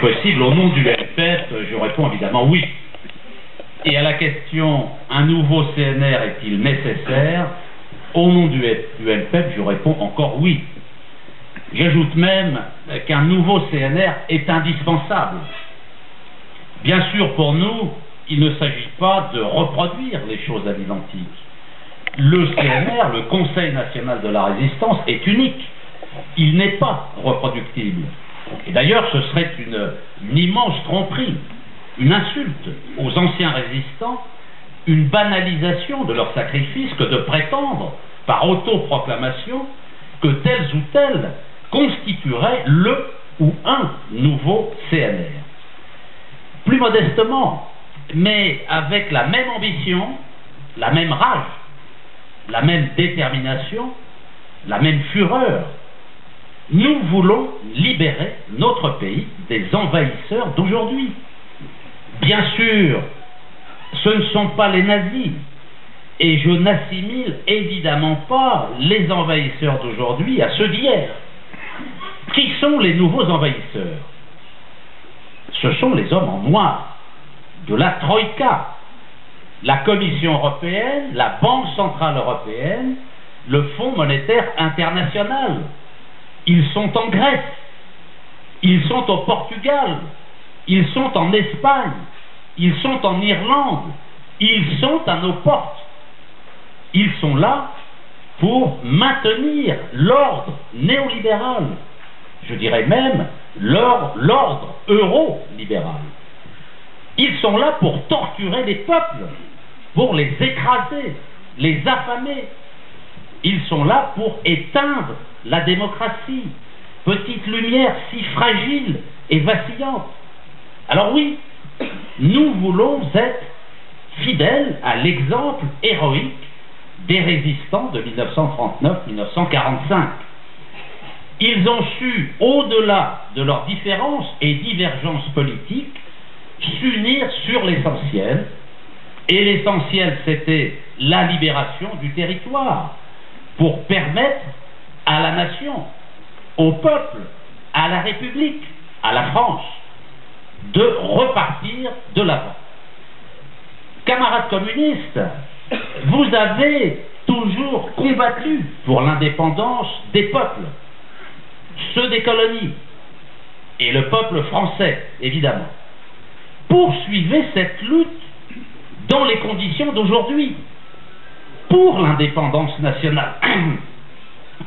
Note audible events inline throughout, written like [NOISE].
possible au nom du LPEP Je réponds évidemment oui. Et à la question un nouveau CNR est-il nécessaire? Au nom du, LPEP, je réponds encore oui. J'ajoute même qu'un nouveau CNR est indispensable. Bien sûr, pour nous, il ne s'agit pas de reproduire les choses à l'identique. Le CNR, le Conseil national de la résistance, est unique. Il n'est pas reproductible. Et d'ailleurs, ce serait une, immense tromperie, une insulte aux anciens résistants, une banalisation de leur sacrifice que de prétendre, par autoproclamation, que tel ou tel constituerait le ou un nouveau CNR. Plus modestement, mais avec la même ambition, la même rage, la même détermination, la même fureur, nous voulons libérer notre pays des envahisseurs d'aujourd'hui. Bien sûr, ce ne sont pas les nazis, et je n'assimile évidemment pas les envahisseurs d'aujourd'hui à ceux d'hier. Qui sont les nouveaux envahisseurs? Ce sont les hommes en noir de la Troïka, la Commission européenne, la Banque centrale européenne, le Fonds monétaire international, ils sont en Grèce, ils sont au Portugal, ils sont en Espagne, ils sont en Irlande, ils sont à nos portes. Ils sont là pour maintenir l'ordre néolibéral, je dirais même l'ordre euro-libéral. Ils sont là pour torturer les peuples, pour les écraser, les affamer. Ils sont là pour éteindre la démocratie, petite lumière si fragile et vacillante. Alors oui, nous voulons être fidèles à l'exemple héroïque des résistants de 1939-1945. Ils ont su, au-delà de leurs différences et divergences politiques, s'unir sur l'essentiel. Et l'essentiel, c'était la libération du territoire pour permettre à la nation, au peuple, à la République, à la France, de repartir de l'avant. Camarades communistes, vous avez toujours combattu pour l'indépendance des peuples, ceux des colonies, et le peuple français, évidemment. Poursuivez cette lutte dans les conditions d'aujourd'hui, pour l'indépendance nationale. [CLEARS THROAT]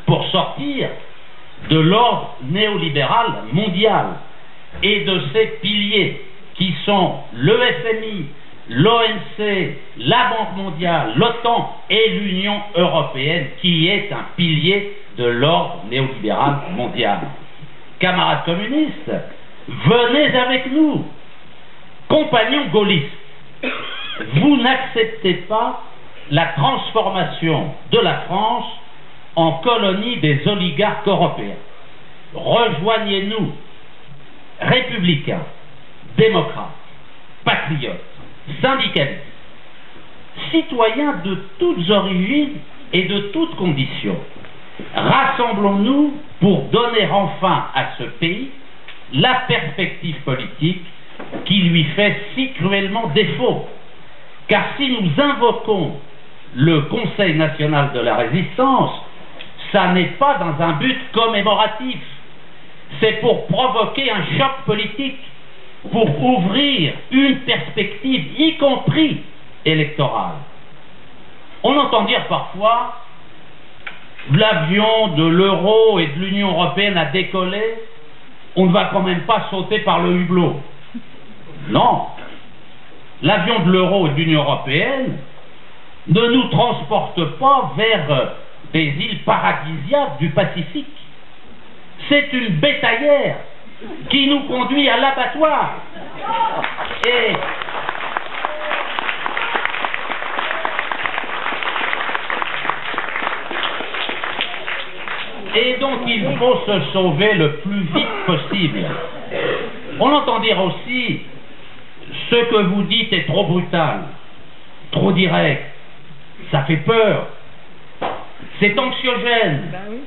pour sortir de l'ordre néolibéral mondial et de ses piliers qui sont le FMI, l'ONC, la Banque mondiale, l'OTAN et l'Union européenne qui est un pilier de l'ordre néolibéral mondial. Camarades communistes, venez avec nous. Compagnons gaullistes, vous n'acceptez pas la transformation de la France en colonie des oligarques européens. Rejoignez-nous, républicains, démocrates, patriotes, syndicalistes, citoyens de toutes origines et de toutes conditions. Rassemblons-nous pour donner enfin à ce pays la perspective politique qui lui fait si cruellement défaut. Car si nous invoquons le Conseil national de la résistance, ça n'est pas dans un but commémoratif. C'est pour provoquer un choc politique, pour ouvrir une perspective, y compris électorale. On entend dire parfois, l'avion de l'euro et de l'Union européenne a décollé, on ne va quand même pas sauter par le hublot. Non. L'avion de l'euro et de l'Union européenne ne nous transporte pas vers des îles paradisiaques du Pacifique. C'est une bétaillère qui nous conduit à l'abattoir. Et Et donc il faut se sauver le plus vite possible. On entend dire aussi, ce que vous dites est trop brutal, trop direct, ça fait peur, c'est anxiogène, ben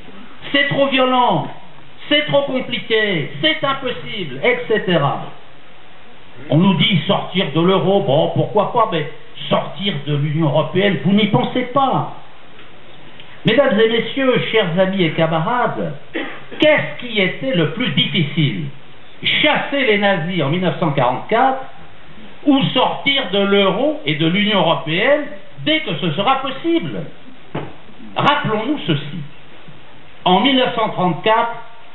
c'est trop violent, c'est trop compliqué, c'est impossible, etc. On nous dit sortir de l'euro, bon, pourquoi pas, mais sortir de l'Union européenne, vous n'y pensez pas. Mesdames et messieurs, chers amis et camarades, qu'est-ce qui était le plus difficile? Chasser les nazis en 1944 ou sortir de l'euro et de l'Union européenne dès que ce sera possible Rappelons-nous ceci. En 1934,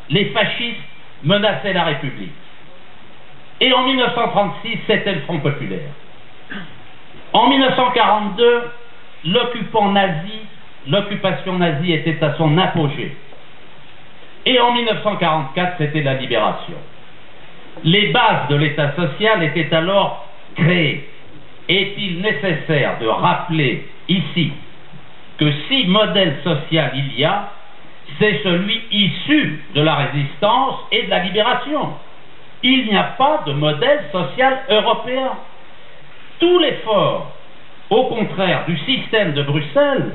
les fascistes menaçaient la République. Et en 1936, c'était le Front populaire. En 1942, l'occupant nazi, l'occupation nazie était à son apogée. Et en 1944, c'était la libération. Les bases de l'État social étaient alors créées. Est-il nécessaire de rappeler ici que si modèle social il y a, c'est celui issu de la résistance et de la libération. Il n'y a pas de modèle social européen. Tout l'effort, au contraire du système de Bruxelles,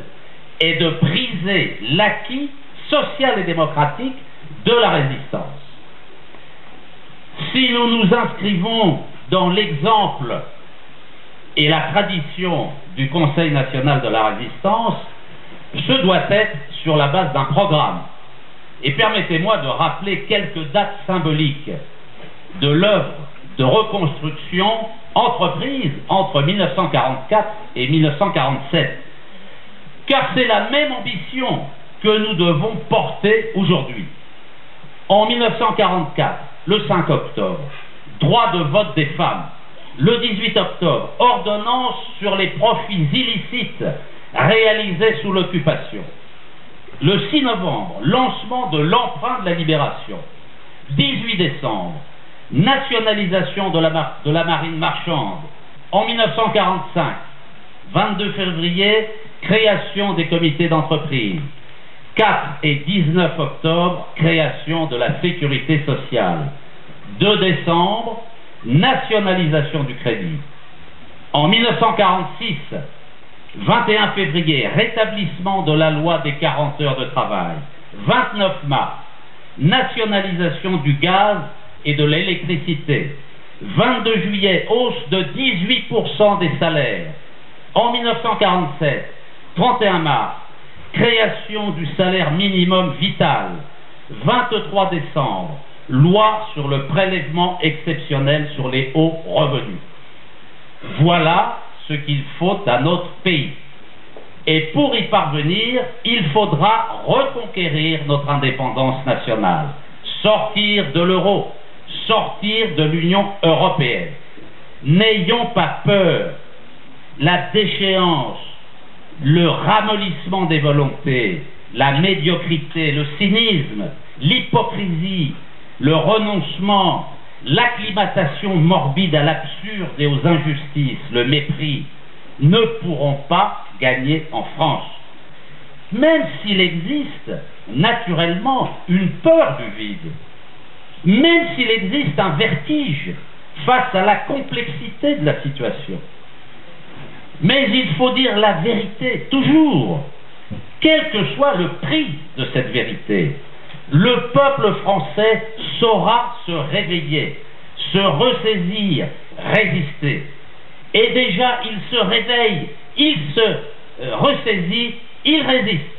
est de briser l'acquis social et démocratique de la résistance. Si nous nous inscrivons dans l'exemple et la tradition du Conseil national de la résistance, ce doit être sur la base d'un programme. Et permettez-moi de rappeler quelques dates symboliques de l'œuvre de reconstruction entreprise entre 1944 et 1947. Car c'est la même ambition que nous devons porter aujourd'hui. En 1944, le 5 octobre, droit de vote des femmes. Le 18 octobre, ordonnance sur les profits illicites réalisés sous l'occupation. Le 6 novembre, lancement de l'emprunt de la libération. 18 décembre, nationalisation de la, marine marchande. En 1945, 22 février, création des comités d'entreprise. 4 et 19 octobre, création de la sécurité sociale. 2 décembre, nationalisation du crédit. En 1946, 21 février, rétablissement de la loi des 40 heures de travail. 29 mars, nationalisation du gaz et de l'électricité. 22 juillet, hausse de 18% des salaires. En 1947, 31 mars, création du salaire minimum vital. 23 décembre, loi sur le prélèvement exceptionnel sur les hauts revenus. Voilà ce qu'il faut à notre pays. Et pour y parvenir, il faudra reconquérir notre indépendance nationale, sortir de l'euro, sortir de l'Union européenne. N'ayons pas peur. La déchéance, le ramollissement des volontés, la médiocrité, le cynisme, l'hypocrisie, le renoncement, l'acclimatation morbide à l'absurde et aux injustices, le mépris, ne pourront pas gagner en France. Même s'il existe naturellement une peur du vide, même s'il existe un vertige face à la complexité de la situation. Mais il faut dire la vérité, toujours, quel que soit le prix de cette vérité. Le peuple français saura se réveiller, se ressaisir, résister. Et déjà, il se réveille, il se euh, ressaisit, il résiste.